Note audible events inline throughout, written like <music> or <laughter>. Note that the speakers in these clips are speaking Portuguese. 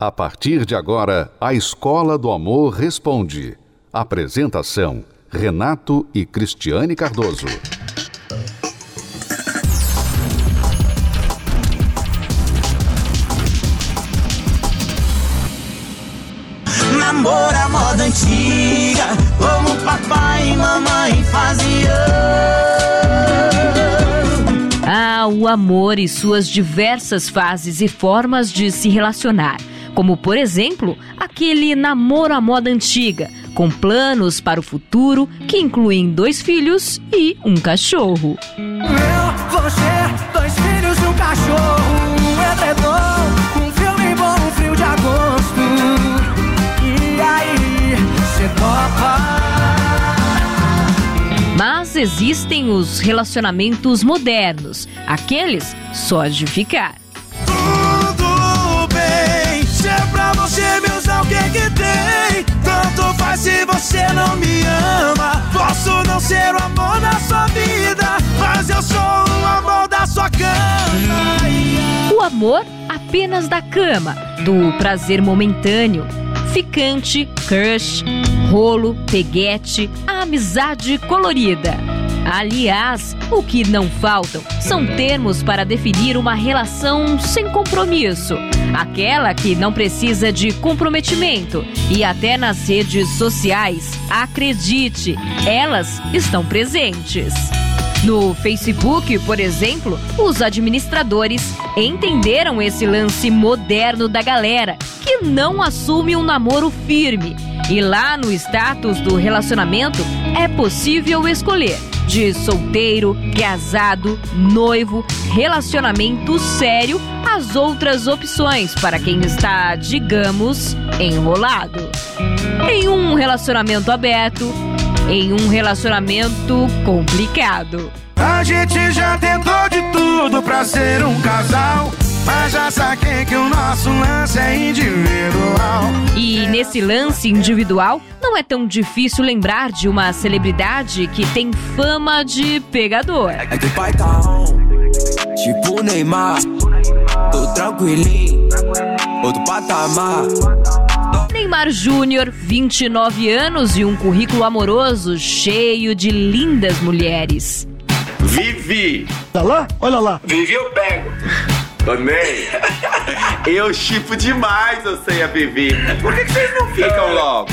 A partir de agora, a Escola do Amor Responde. Apresentação: Renato e Cristiane Cardoso. Namoro a moda antiga, como papai e mamãe faziam. Ah, o amor e suas diversas fases e formas de se relacionar como por exemplo aquele namoro à moda antiga, com planos para o futuro que incluem dois filhos e um cachorro. Eu, você, dois filhos e um cachorro, um edredom, um filme bom, um frio de agosto. E aí, você topa? Mas existem os relacionamentos modernos, aqueles só de ficar. Você me usar o que que tem. Tanto faz se você não me ama. Posso não ser o amor da sua vida Mas eu sou o amor da sua cama. O amor apenas da cama Do prazer momentâneo Ficante, crush, rolo, peguete A amizade colorida. Aliás, o que não faltam são termos para definir uma relação sem compromisso. Aquela que não precisa de comprometimento. E até nas redes sociais, acredite, elas estão presentes. No Facebook, por exemplo, os administradores entenderam esse lance moderno da galera que não assume um namoro firme. E lá no status do relacionamento é possível escolher de solteiro, casado, noivo, relacionamento sério, as outras opções para quem está, digamos, enrolado. Em um relacionamento aberto, em um relacionamento complicado. A gente já tentou de tudo pra ser um casal. Mas já saquei que o nosso lance é individual. E nesse lance individual, não é tão difícil lembrar de uma celebridade que tem fama de pegador. É que o pai tá on, tipo Neymar, tô tranquilinho, outro patamar. Neymar Júnior, 29 anos e um currículo amoroso cheio de lindas mulheres. Vivi! Tá lá? Olha lá. Vivi eu pego. Também. Eu chipo demais você e a Vivi. Por que, que vocês não ficam logo?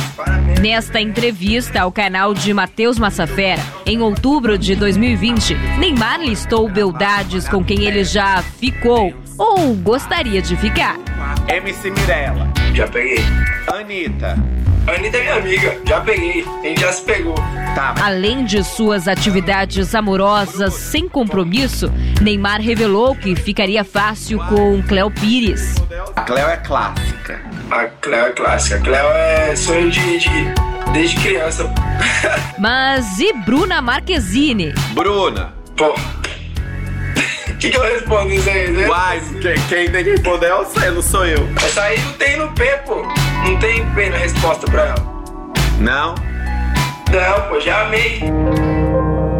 Nesta entrevista ao canal de Matheus Massafera, em outubro de 2020, Neymar listou beldades com quem ele já ficou ou gostaria de ficar. MC Mirella. Já peguei. Anitta. Anitta é minha amiga, já peguei, a gente já se pegou. Tá. Além de suas atividades amorosas sem compromisso, Neymar revelou que ficaria fácil com Cléo Pires. A Cléo é clássica. A Cléo é clássica, a Cléo é sonho de, de desde criança. <laughs> Mas e Bruna Marquezine? Bruna. Pô. O que, que eu respondo isso aí? né? Uai, quem, quem tem que responder é você, não sou eu. Essa aí não tem no P, pô. Não tem P na resposta pra ela. Não? Não, pô, já amei.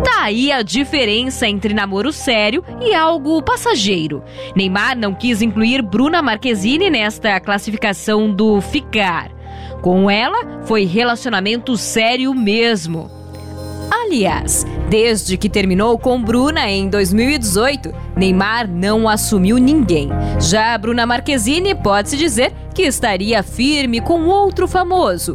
Tá aí a diferença entre namoro sério e algo passageiro. Neymar não quis incluir Bruna Marquezine nesta classificação do ficar. Com ela, foi relacionamento sério mesmo. Aliás, desde que terminou com Bruna em 2018, Neymar não assumiu ninguém. Já Bruna Marquezine pode-se dizer que estaria firme com outro famoso.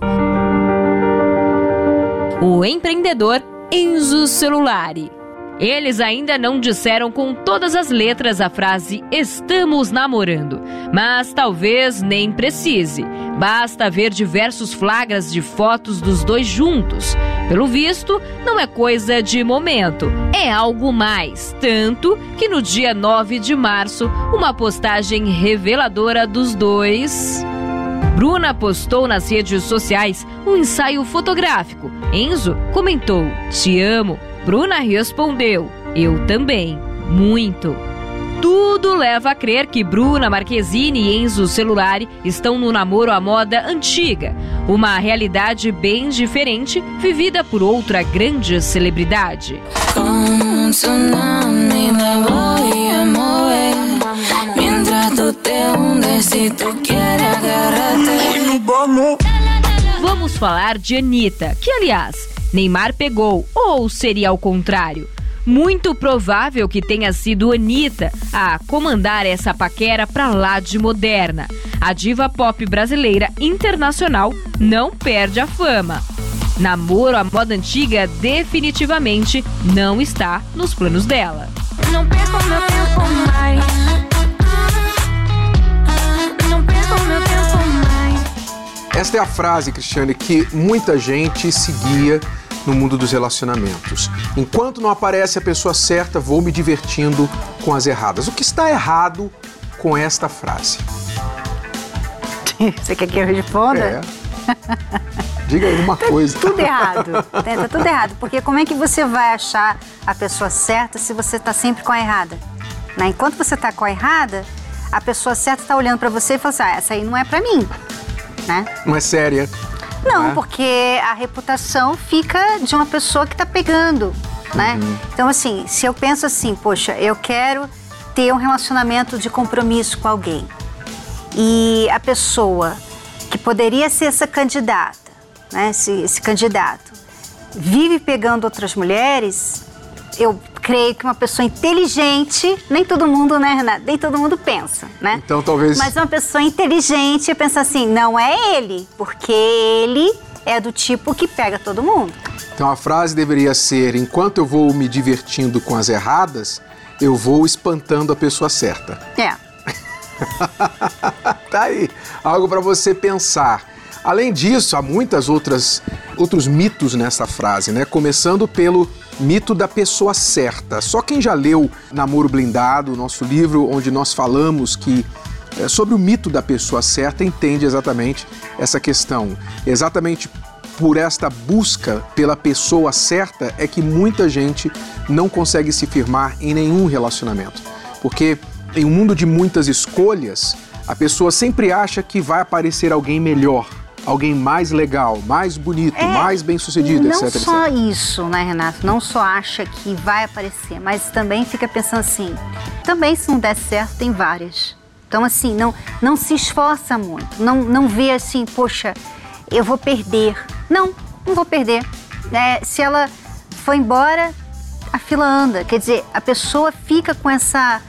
O empreendedor Enzo Celulari. Eles ainda não disseram com todas as letras a frase estamos namorando, mas talvez nem precise. Basta ver diversos flagras de fotos dos dois juntos. Pelo visto, não é coisa de momento, é algo mais. Tanto que no dia 9 de março, uma postagem reveladora dos dois. Bruna postou nas redes sociais um ensaio fotográfico. Enzo comentou: Te amo. Bruna respondeu: Eu também, muito. Tudo leva a crer que Bruna Marquezine e Enzo Celulari estão no namoro à moda antiga, uma realidade bem diferente vivida por outra grande celebridade. Vamos falar de Anitta, que aliás, Neymar pegou, ou seria ao contrário? Muito provável que tenha sido Anitta a comandar essa paquera pra lá de moderna. A diva pop brasileira internacional não perde a fama. Namoro à moda antiga definitivamente não está nos planos dela. Não perco meu tempo mais. Não perco meu tempo mais. Esta é a frase, Cristiane, que muita gente seguia no mundo dos relacionamentos. Enquanto não aparece a pessoa certa, vou me divertindo com as erradas. O que está errado com esta frase? <laughs> Você quer que eu responda? É. Diga aí uma coisa. Tudo <laughs> errado. Tá tá tudo errado. Porque como é que você vai achar a pessoa certa se você está sempre com a errada? Né? Enquanto você está com a errada, a pessoa certa está olhando para você e fala assim: ah, essa aí não é para mim. Né? Não é séria. Não, Né? porque a reputação fica de uma pessoa que está pegando, né? Então, assim, se eu penso assim, poxa, eu quero ter um relacionamento de compromisso com alguém e a pessoa que poderia ser essa candidata, né, esse, esse candidato, vive pegando outras mulheres, eu creio que uma pessoa inteligente, nem todo mundo, né, Renata? Nem todo mundo pensa, né? Então talvez. Mas uma pessoa inteligente pensa assim, não é ele, porque ele é do tipo que pega todo mundo. Então a frase deveria ser: enquanto eu vou me divertindo com as erradas, eu vou espantando a pessoa certa. É. <laughs> tá aí, algo para você pensar. Além disso, há muitas outras outros mitos nessa frase, né? Começando pelo mito da pessoa certa. Só quem já leu Namoro Blindado, nosso livro onde nós falamos que é, sobre o mito da pessoa certa, entende exatamente essa questão. Exatamente por esta busca pela pessoa certa é que muita gente não consegue se firmar em nenhum relacionamento. Porque em um mundo de muitas escolhas, a pessoa sempre acha que vai aparecer alguém melhor, alguém mais legal, mais bonito, É, mais bem-sucedido, Não etc, só etc. isso, né, Renato? Não só acha que vai aparecer, mas também fica pensando assim, também se não der certo, tem várias. Então, assim, não, não se esforça muito, não, não vê assim, poxa, eu vou perder. Não, não vou perder. É, se ela for embora, a fila anda. Quer dizer, a pessoa fica com essa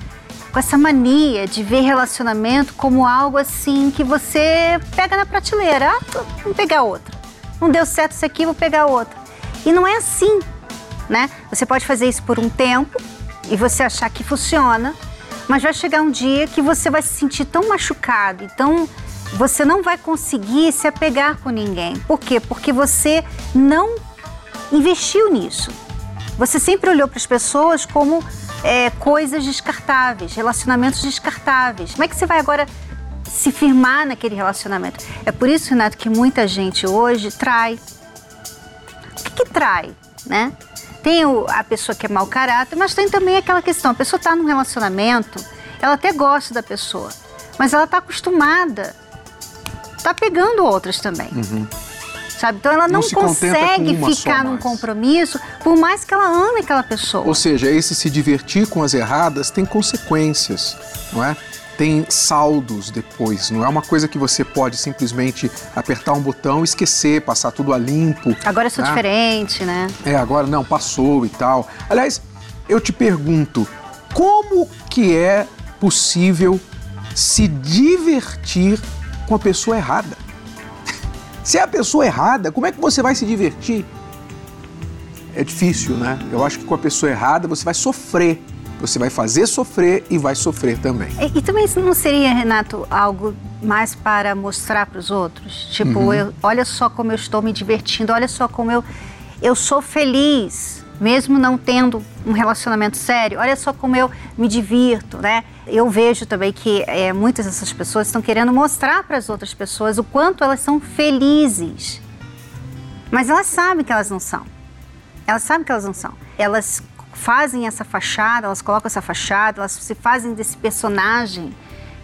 com essa mania de ver relacionamento como algo assim que você pega na prateleira. Ah, vou pegar outra. Não deu certo isso aqui, vou pegar outra. E não é assim, né? Você pode fazer isso por um tempo e você achar que funciona, mas vai chegar um dia que você vai se sentir tão machucado, então você não vai conseguir se apegar com ninguém. Por quê? Porque você não investiu nisso. Você sempre olhou para as pessoas como é, coisas descartáveis, relacionamentos descartáveis. Como é que você vai agora se firmar naquele relacionamento? É por isso, Renato, que muita gente hoje trai. O que, que trai, né? Tem o- a pessoa que é mau caráter, mas tem também aquela questão: a pessoa está num relacionamento, ela até gosta da pessoa, mas ela está acostumada, está pegando outras também. Sabe? Então ela Não não, consegue ficar num compromisso, por mais que ela ame aquela pessoa. Ou seja, esse se divertir com as erradas tem consequências, não é? Tem saldos depois, não é uma coisa que você pode simplesmente apertar um botão, esquecer, passar tudo a limpo. Agora eu sou né? diferente, né? É, agora não, passou e tal. Aliás, eu te pergunto, como que é possível se divertir com a pessoa errada? Se é a pessoa errada, como é que você vai se divertir? É difícil, né? Eu acho que com a pessoa errada você vai sofrer. Você vai fazer sofrer e vai sofrer também. E, e também não seria, Renato, algo mais para mostrar para os outros? Tipo, Uhum. eu- olha só como eu estou me divertindo, olha só como eu, eu sou feliz, mesmo não tendo um relacionamento sério. Olha só como eu me divirto, né? Eu vejo também que é, muitas dessas pessoas estão querendo mostrar para as outras pessoas o quanto elas são felizes. Mas elas sabem que elas não são. Elas sabem que elas não são. Elas fazem essa fachada, elas colocam essa fachada, elas se fazem desse personagem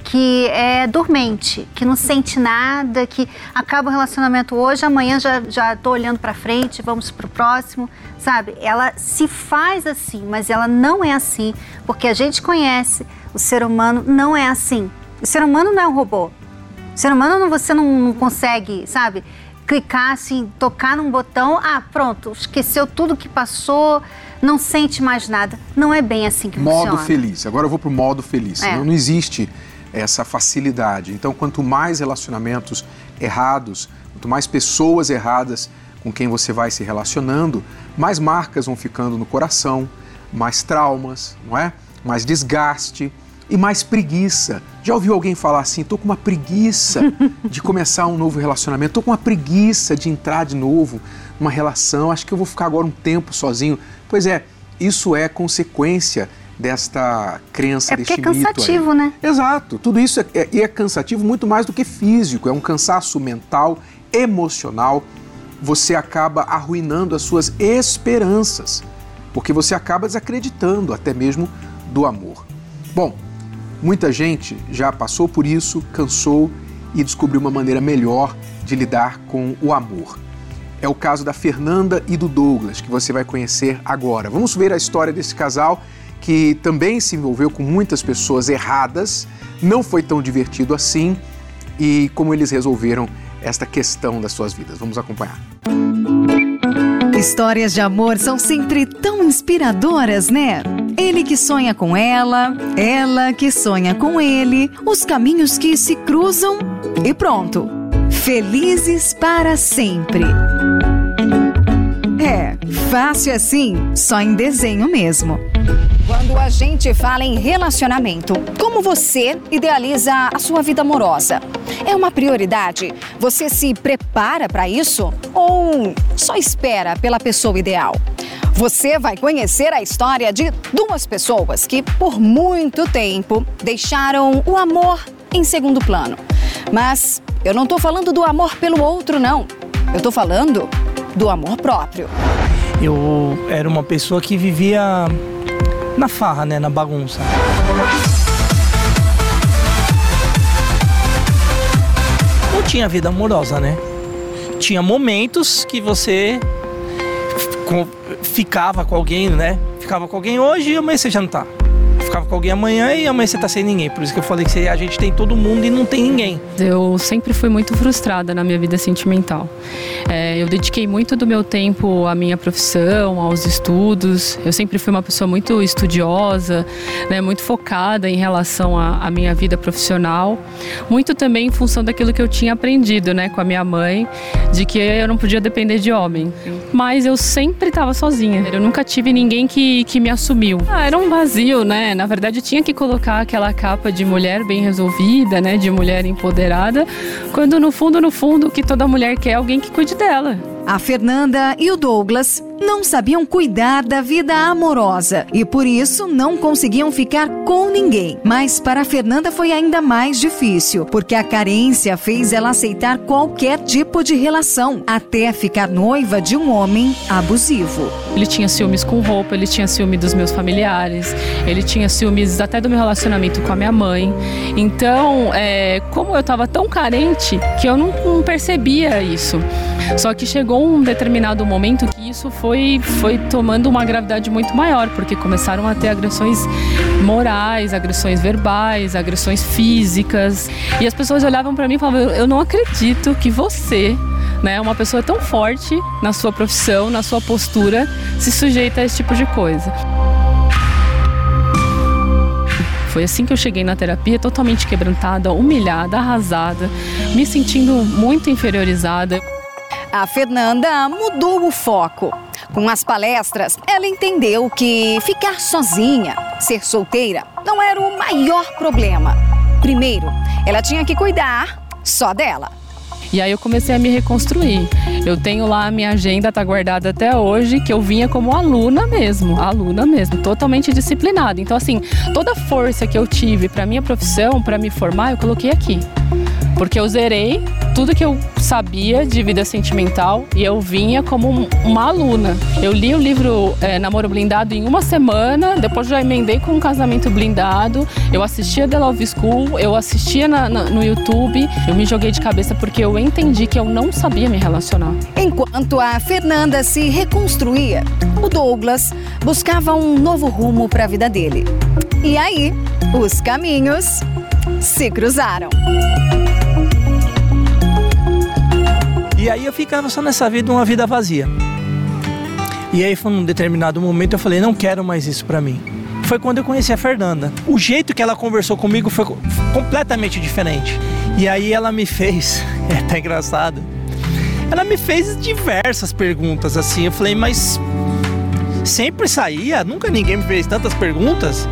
que é dormente, que não sente nada, que acaba o relacionamento hoje, amanhã já, já tô olhando para frente, vamos pro próximo, sabe? Ela se faz assim, mas ela não é assim, porque a gente conhece, o ser humano não é assim. O ser humano não é um robô. Ser humano não- você não, não consegue, sabe? Clicar assim, tocar num botão, ah, pronto, esqueceu tudo que passou, não sente mais nada. Não é bem assim que Modo funciona. feliz. Agora eu vou pro modo feliz. É. Não, não existe essa facilidade. Então, quanto mais relacionamentos errados, quanto mais pessoas erradas com quem você vai se relacionando, mais marcas vão ficando no coração, mais traumas, não é? Mais desgaste e mais preguiça. Já ouviu alguém falar assim: tô com uma preguiça <laughs> de começar um novo relacionamento, tô com uma preguiça de entrar de novo numa relação, acho que eu vou ficar agora um tempo sozinho. Pois é, isso é consequência desta crença, É porque deste é mito aí. cansativo, né? Exato, tudo isso é, é, e é cansativo muito mais do que físico, é um cansaço mental, emocional. Você acaba arruinando as suas esperanças, porque você acaba desacreditando até mesmo do amor. Bom, muita gente já passou por isso, cansou e descobriu uma maneira melhor de lidar com o amor. É o caso da Fernanda e do Douglas, que você vai conhecer agora. Vamos ver a história desse casal que também se envolveu com muitas pessoas erradas, não foi tão divertido assim e como eles resolveram esta questão das suas vidas. Vamos acompanhar. Histórias de amor são sempre tão inspiradoras, né? Ele que sonha com ela, ela que sonha com ele, os caminhos que se cruzam e pronto. Felizes para sempre. Fácil assim, só em desenho mesmo. Quando a gente fala em relacionamento, como você idealiza a sua vida amorosa? É uma prioridade? Você se prepara para isso ou só espera pela pessoa ideal? Você vai conhecer a história de duas pessoas que, por muito tempo, deixaram o amor em segundo plano. Mas eu não estou falando do amor pelo outro, não. Eu estou falando do amor próprio. Eu era uma pessoa que vivia na farra, né, na bagunça. Não tinha vida amorosa, né? Tinha momentos que você ficava com alguém, né? Ficava com alguém hoje e amanhã você já com alguém amanhã e amanhã você tá sem ninguém. Por isso que eu falei que a gente tem todo mundo e não tem ninguém. Eu sempre fui muito frustrada na minha vida sentimental. É, eu dediquei muito do meu tempo à minha profissão, aos estudos. Eu sempre fui uma pessoa muito estudiosa, né, muito focada em relação à, à minha vida profissional. Muito também em função daquilo que eu tinha aprendido né, com a minha mãe, de que eu não podia depender de homem. Mas eu sempre estava sozinha. Eu nunca tive ninguém que, que me assumiu. Ah, era um vazio, né? Na verdade, tinha que colocar aquela capa de mulher bem resolvida, né? De mulher empoderada, quando no fundo, no fundo, o que toda mulher quer é alguém que cuide dela. A Fernanda e o Douglas não sabiam cuidar da vida amorosa e por isso não conseguiam ficar com ninguém. Mas para a Fernanda foi ainda mais difícil, porque a carência fez ela aceitar qualquer tipo de relação, até ficar noiva de um homem abusivo. Ele tinha ciúmes com roupa, ele tinha ciúme dos meus familiares, ele tinha ciúmes até do meu relacionamento com a minha mãe. Então, é, como eu estava tão carente que eu não, não percebia isso. Só que chegou um determinado momento que isso foi, foi tomando uma gravidade muito maior, porque começaram a ter agressões morais, agressões verbais, agressões físicas. E as pessoas olhavam para mim e falavam: Eu não acredito que você né, uma pessoa tão forte na sua profissão, na sua postura, se sujeita a esse tipo de coisa. Foi assim que eu cheguei na terapia, totalmente quebrantada, humilhada, arrasada, me sentindo muito inferiorizada. A Fernanda mudou o foco. Com as palestras, ela entendeu que ficar sozinha, ser solteira, não era o maior problema. Primeiro, ela tinha que cuidar só dela. E aí eu comecei a me reconstruir. Eu tenho lá a minha agenda, tá guardada até hoje, que eu vinha como aluna mesmo, aluna mesmo, totalmente disciplinada. Então assim, toda a força que eu tive para minha profissão, para me formar, eu coloquei aqui. Porque eu zerei tudo que eu sabia de vida sentimental e eu vinha como um- uma aluna. Eu li o livro é, Namoro Blindado em uma semana, depois já emendei com um casamento blindado. Eu assistia The Love School, eu assistia na- na- no YouTube. Eu me joguei de cabeça porque eu entendi que eu não sabia me relacionar. Enquanto a Fernanda se reconstruía, o Douglas buscava um novo rumo para a vida dele. E aí, os caminhos se cruzaram. Aí eu ficava só nessa vida, uma vida vazia. E aí foi num determinado momento eu falei, não quero mais isso pra mim. Foi quando eu conheci a Fernanda. O jeito que ela conversou comigo foi co- completamente diferente. E aí ela me fez, <laughs> é até engraçado. Ela me fez diversas perguntas assim. Eu falei, mas sempre saía, nunca ninguém me fez tantas perguntas.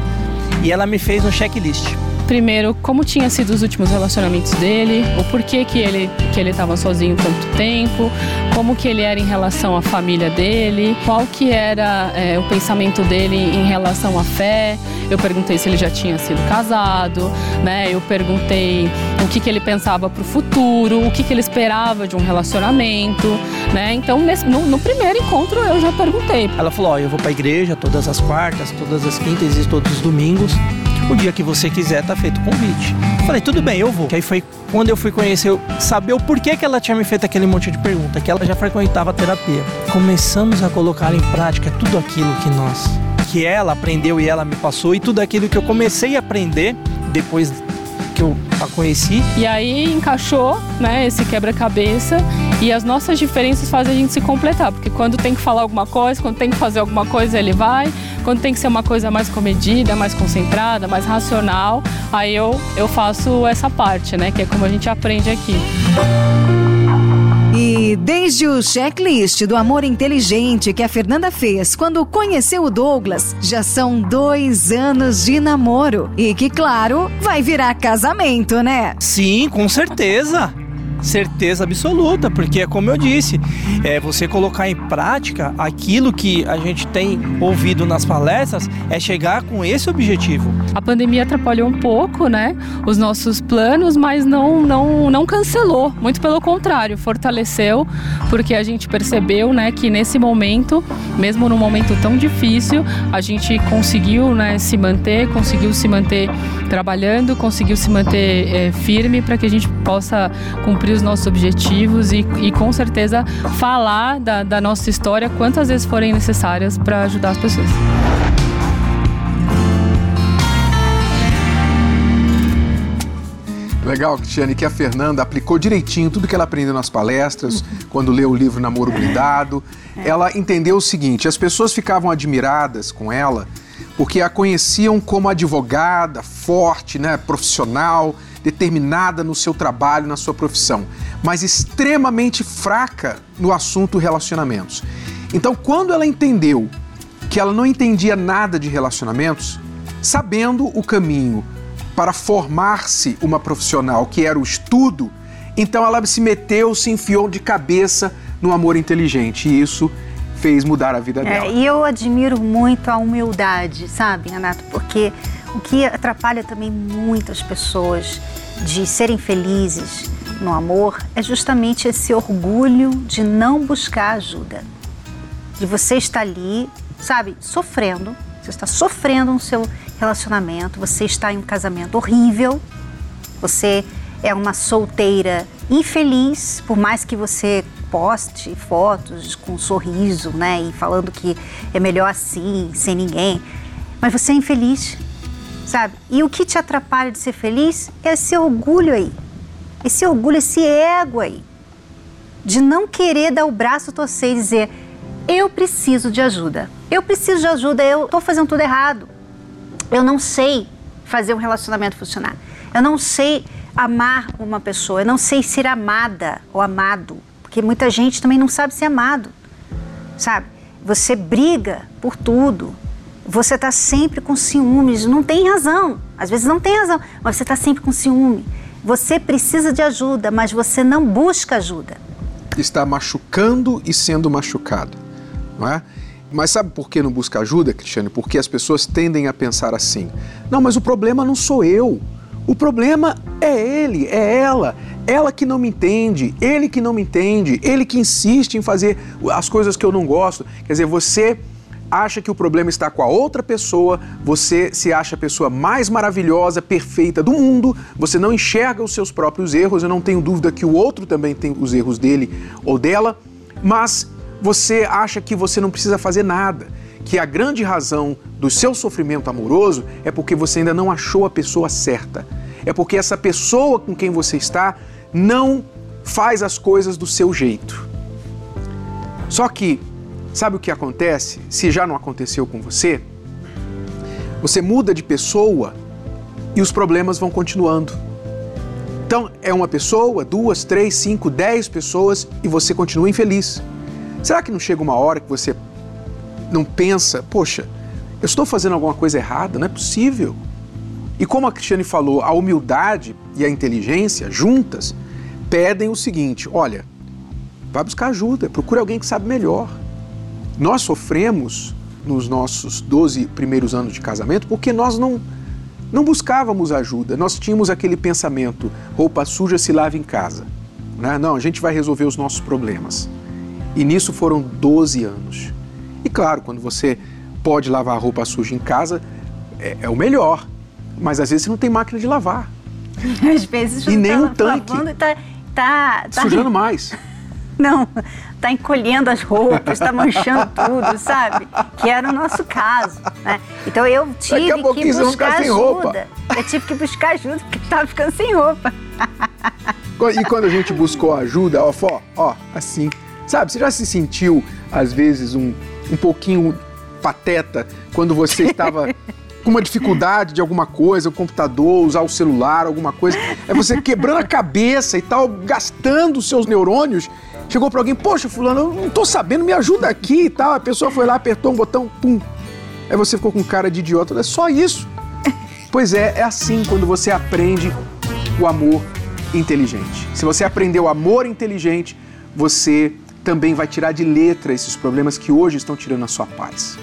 E ela me fez um checklist. Primeiro, como tinha sido os últimos relacionamentos dele, o porquê que ele que ele estava sozinho tanto tempo, como que ele era em relação à família dele, qual que era é, o pensamento dele em relação à fé. Eu perguntei se ele já tinha sido casado, né? Eu perguntei o que que ele pensava para o futuro, o que que ele esperava de um relacionamento, né? Então, nesse- no, no primeiro encontro eu já perguntei. Ela falou: eu vou pra igreja todas as quartas, todas as quintas e todos os domingos. O dia que você quiser, tá feito o convite. Falei, tudo bem, eu vou. Que aí foi quando eu fui conhecer, eu- saber o porquê que ela tinha me feito aquele monte de pergunta, que ela já frequentava a terapia. Começamos a colocar em prática tudo aquilo que nós, que ela aprendeu e ela me passou, e tudo aquilo que eu comecei a aprender depois que eu a conheci. E aí encaixou, né, esse quebra-cabeça e as nossas diferenças fazem a gente se completar, porque quando tem que falar alguma coisa, quando tem que fazer alguma coisa, ele vai, quando tem que ser uma coisa mais comedida, mais concentrada, mais racional, aí eu, eu faço essa parte, né, que é como a gente aprende aqui. Desde o checklist do amor inteligente que a Fernanda fez quando conheceu o Douglas, já são dois anos de namoro. E que, claro, vai virar casamento, né? Sim, com certeza. Certeza absoluta, porque é como eu disse, é você colocar em prática aquilo que a gente tem ouvido nas palestras, é chegar com esse objetivo. A pandemia atrapalhou um pouco, né, os nossos planos, mas não, não, não cancelou. Muito pelo contrário, fortaleceu, porque a gente percebeu, né, que nesse momento, mesmo num momento tão difícil, a gente conseguiu, né, se manter, conseguiu se manter trabalhando, conseguiu se manter eh, firme para que a gente possa cumprir os nossos objetivos e, e com certeza falar da, da nossa história quantas vezes forem necessárias para ajudar as pessoas. Legal, Cristiane, que a Fernanda aplicou direitinho tudo que ela aprendeu nas palestras, quando leu o livro Namoro Blindado. Ela entendeu o seguinte: as pessoas ficavam admiradas com ela porque a conheciam como advogada, forte, né, profissional, determinada no seu trabalho, na sua profissão, mas extremamente fraca no assunto relacionamentos. Então, quando ela entendeu que ela não entendia nada de relacionamentos, sabendo o caminho para formar-se uma profissional que era o estudo, então ela se meteu, se enfiou de cabeça no amor inteligente e isso fez mudar a vida dela. É, e eu admiro muito a humildade, sabe, Renato? Porque o que atrapalha também muitas pessoas de serem felizes no amor é justamente esse orgulho de não buscar ajuda. De você estar ali, sabe, sofrendo, você está sofrendo no seu relacionamento, você está em um casamento horrível, você é uma solteira infeliz, por mais que você poste fotos com um sorriso, né, e falando que é melhor assim, sem ninguém, mas você é infeliz, sabe? E o que te atrapalha de ser feliz é esse orgulho aí, esse orgulho, esse ego aí, de não querer dar o braço torcer e dizer eu preciso de ajuda, eu preciso de ajuda, eu estou fazendo tudo errado, eu não sei fazer um relacionamento funcionar, eu não sei amar uma pessoa, eu não sei ser amada ou amado, porque muita gente também não sabe ser amado, sabe? Você briga por tudo, você está sempre com ciúmes, não tem razão, às vezes não tem razão, mas você está sempre com ciúme. Você precisa de ajuda, mas você não busca ajuda. Está machucando e sendo machucado, não é? Mas sabe por que não busca ajuda, Cristiane? Porque as pessoas tendem a pensar assim: não, mas o problema não sou eu. O problema é ele, é ela. Ela que não me entende, ele que não me entende, ele que insiste em fazer as coisas que eu não gosto. Quer dizer, você acha que o problema está com a outra pessoa, você se acha a pessoa mais maravilhosa, perfeita do mundo, você não enxerga os seus próprios erros, eu não tenho dúvida que o outro também tem os erros dele ou dela, mas você acha que você não precisa fazer nada, que a grande razão do seu sofrimento amoroso é porque você ainda não achou a pessoa certa. É porque essa pessoa com quem você está não faz as coisas do seu jeito. Só que, sabe o que acontece? Se já não aconteceu com você, você muda de pessoa e os problemas vão continuando. Então, é uma pessoa, duas, três, cinco, dez pessoas e você continua infeliz. Será que não chega uma hora que você não pensa, poxa, eu estou fazendo alguma coisa errada? Não é possível. E como a Cristiane falou, a humildade e a inteligência juntas pedem o seguinte: olha, vai buscar ajuda, procure alguém que sabe melhor. Nós sofremos nos nossos 12 primeiros anos de casamento porque nós não não buscávamos ajuda, nós tínhamos aquele pensamento: roupa suja se lava em casa. Né? Não, a gente vai resolver os nossos problemas. E nisso foram 12 anos. E claro, quando você pode lavar a roupa suja em casa, é, é o melhor. Mas às vezes você não tem máquina de lavar. <laughs> Às vezes E nem tá um tanque. lavando Tá, tá, tá- Sujando mais. Não, tá encolhendo as roupas, tá manchando tudo, sabe? Que era o nosso caso, né? Então eu tive que buscar ficar sem ajuda. roupa. Eu tive que buscar ajuda porque tava ficando sem roupa. E quando a gente buscou ajuda, ó, ó, ó, assim, sabe? Você já se sentiu, às vezes, um, um pouquinho pateta quando você estava <laughs> com uma dificuldade de alguma coisa, o computador, usar o celular, alguma coisa, é você quebrando a cabeça e tal, gastando os seus neurônios. Chegou pra alguém, poxa, fulano, eu não tô sabendo, me ajuda aqui e tal. A pessoa foi lá, apertou um botão, pum. Aí você ficou com cara de idiota, é só isso. <laughs> Pois é, é assim quando você aprende o amor inteligente. Se você aprender o amor inteligente, você também vai tirar de letra esses problemas que hoje estão tirando a sua paz.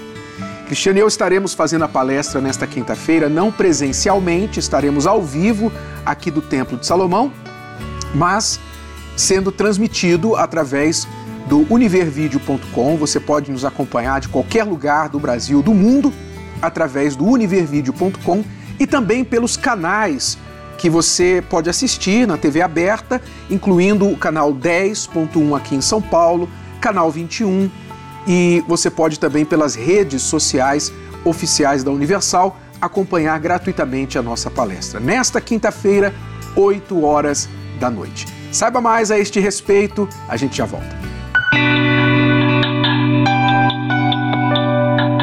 Cristiano e eu estaremos fazendo a palestra nesta quinta-feira, não presencialmente, estaremos ao vivo aqui do Templo de Salomão, mas sendo transmitido através do univervideo.com. Você pode nos acompanhar de qualquer lugar do Brasil, do mundo, através do univervideo.com e também pelos canais que você pode assistir na TV aberta, incluindo o canal 10.1 aqui em São Paulo, canal 21 e você pode também pelas redes sociais oficiais da Universal acompanhar gratuitamente a nossa palestra. Nesta quinta-feira, 8 horas da noite. Saiba mais a este respeito, a gente já volta.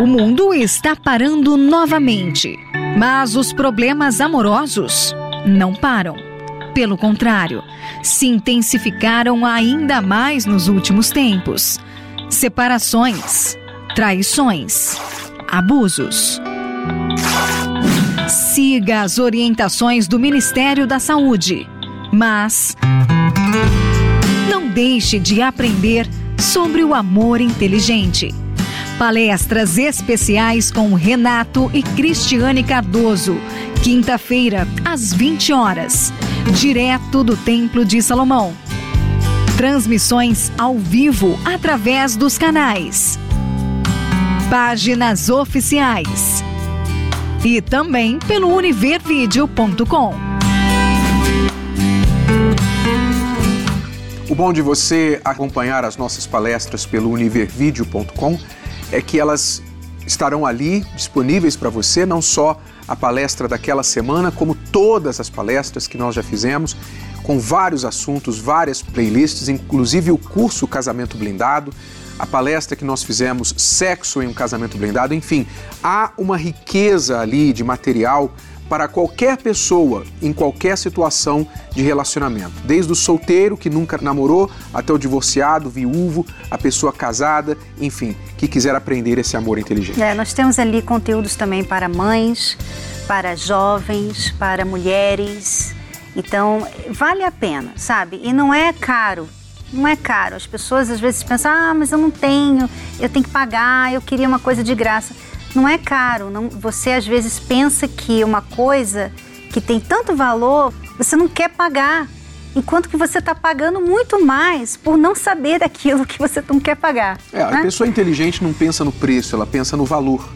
O mundo está parando novamente, mas os problemas amorosos não param. Pelo contrário, se intensificaram ainda mais nos últimos tempos. Separações, traições, abusos. Siga as orientações do Ministério da Saúde, mas deixe de aprender sobre o amor inteligente. Palestras especiais com Renato e Cristiane Cardoso, quinta-feira, às 20 horas, direto do Templo de Salomão. Transmissões ao vivo através dos canais. Páginas oficiais. E também pelo univervideo.com. O bom de você acompanhar as nossas palestras pelo univervideo.com é que elas estarão ali disponíveis para você, não só a palestra daquela semana, como todas as palestras que nós já fizemos, com vários assuntos, várias playlists, inclusive o curso Casamento Blindado, a palestra que nós fizemos Sexo em um Casamento Blindado, enfim, há uma riqueza ali de material para qualquer pessoa em qualquer situação de relacionamento, desde o solteiro que nunca namorou até o divorciado, viúvo, a pessoa casada, enfim, que quiser aprender esse amor inteligente. É, nós temos ali conteúdos também para mães, para jovens, para mulheres. Então, vale a pena, sabe? E não é caro. Não é caro. As pessoas às vezes pensam: ah, mas eu não tenho, eu tenho que pagar, eu queria uma coisa de graça. Não é caro. Não, você às vezes pensa que uma coisa que tem tanto valor, você não quer pagar. Enquanto que você está pagando muito mais por não saber daquilo que você não quer pagar. É, a né? pessoa inteligente não pensa no preço, ela pensa no valor.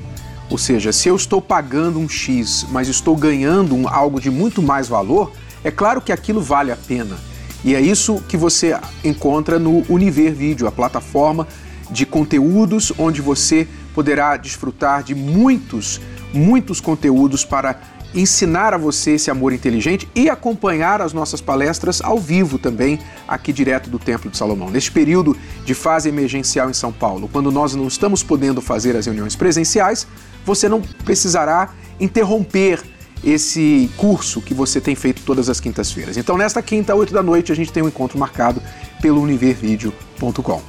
Ou seja, se eu estou pagando um X, mas estou ganhando um, algo de muito mais valor, é claro que aquilo vale a pena. E é isso que você encontra no Univer Vídeo, a plataforma de conteúdos onde você poderá desfrutar de muitos, muitos conteúdos para ensinar a você esse amor inteligente e acompanhar as nossas palestras ao vivo também, aqui direto do Templo de Salomão. Neste período de fase emergencial em São Paulo, quando nós não estamos podendo fazer as reuniões presenciais, você não precisará interromper esse curso que você tem feito todas as quintas-feiras. Então, nesta quinta, 8 da noite, a gente tem um encontro marcado pelo univervideo.com.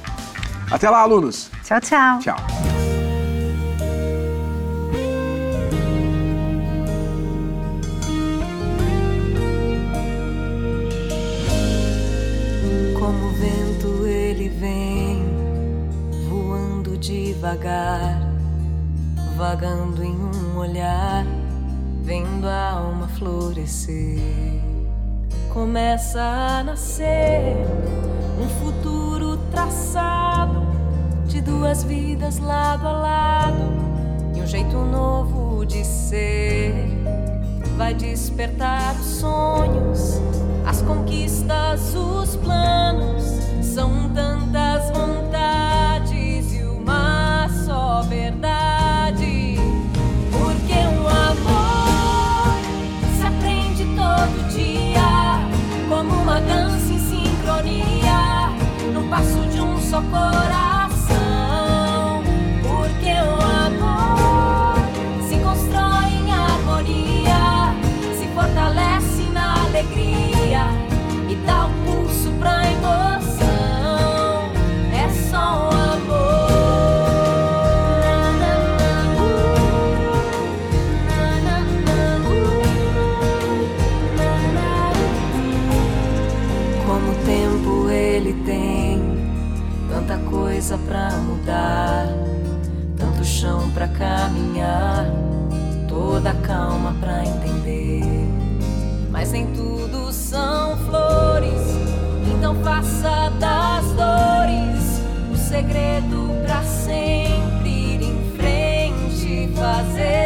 Até lá, alunos! Tchau, tchau. Tchau. Vem, voando devagar, vagando em um olhar, vendo a alma florescer. Começa a nascer um futuro traçado de duas vidas lado a lado e um jeito novo de ser. Vai despertar os sonhos, as conquistas, os planos. São tantas vontades e uma só verdade. Porque o amor se aprende todo dia, como uma dança em sincronia, no passo de um só coração. Coisa pra mudar, tanto chão pra caminhar, toda calma pra entender. Mas nem tudo são flores, então faça das dores o segredo pra sempre ir em frente, fazer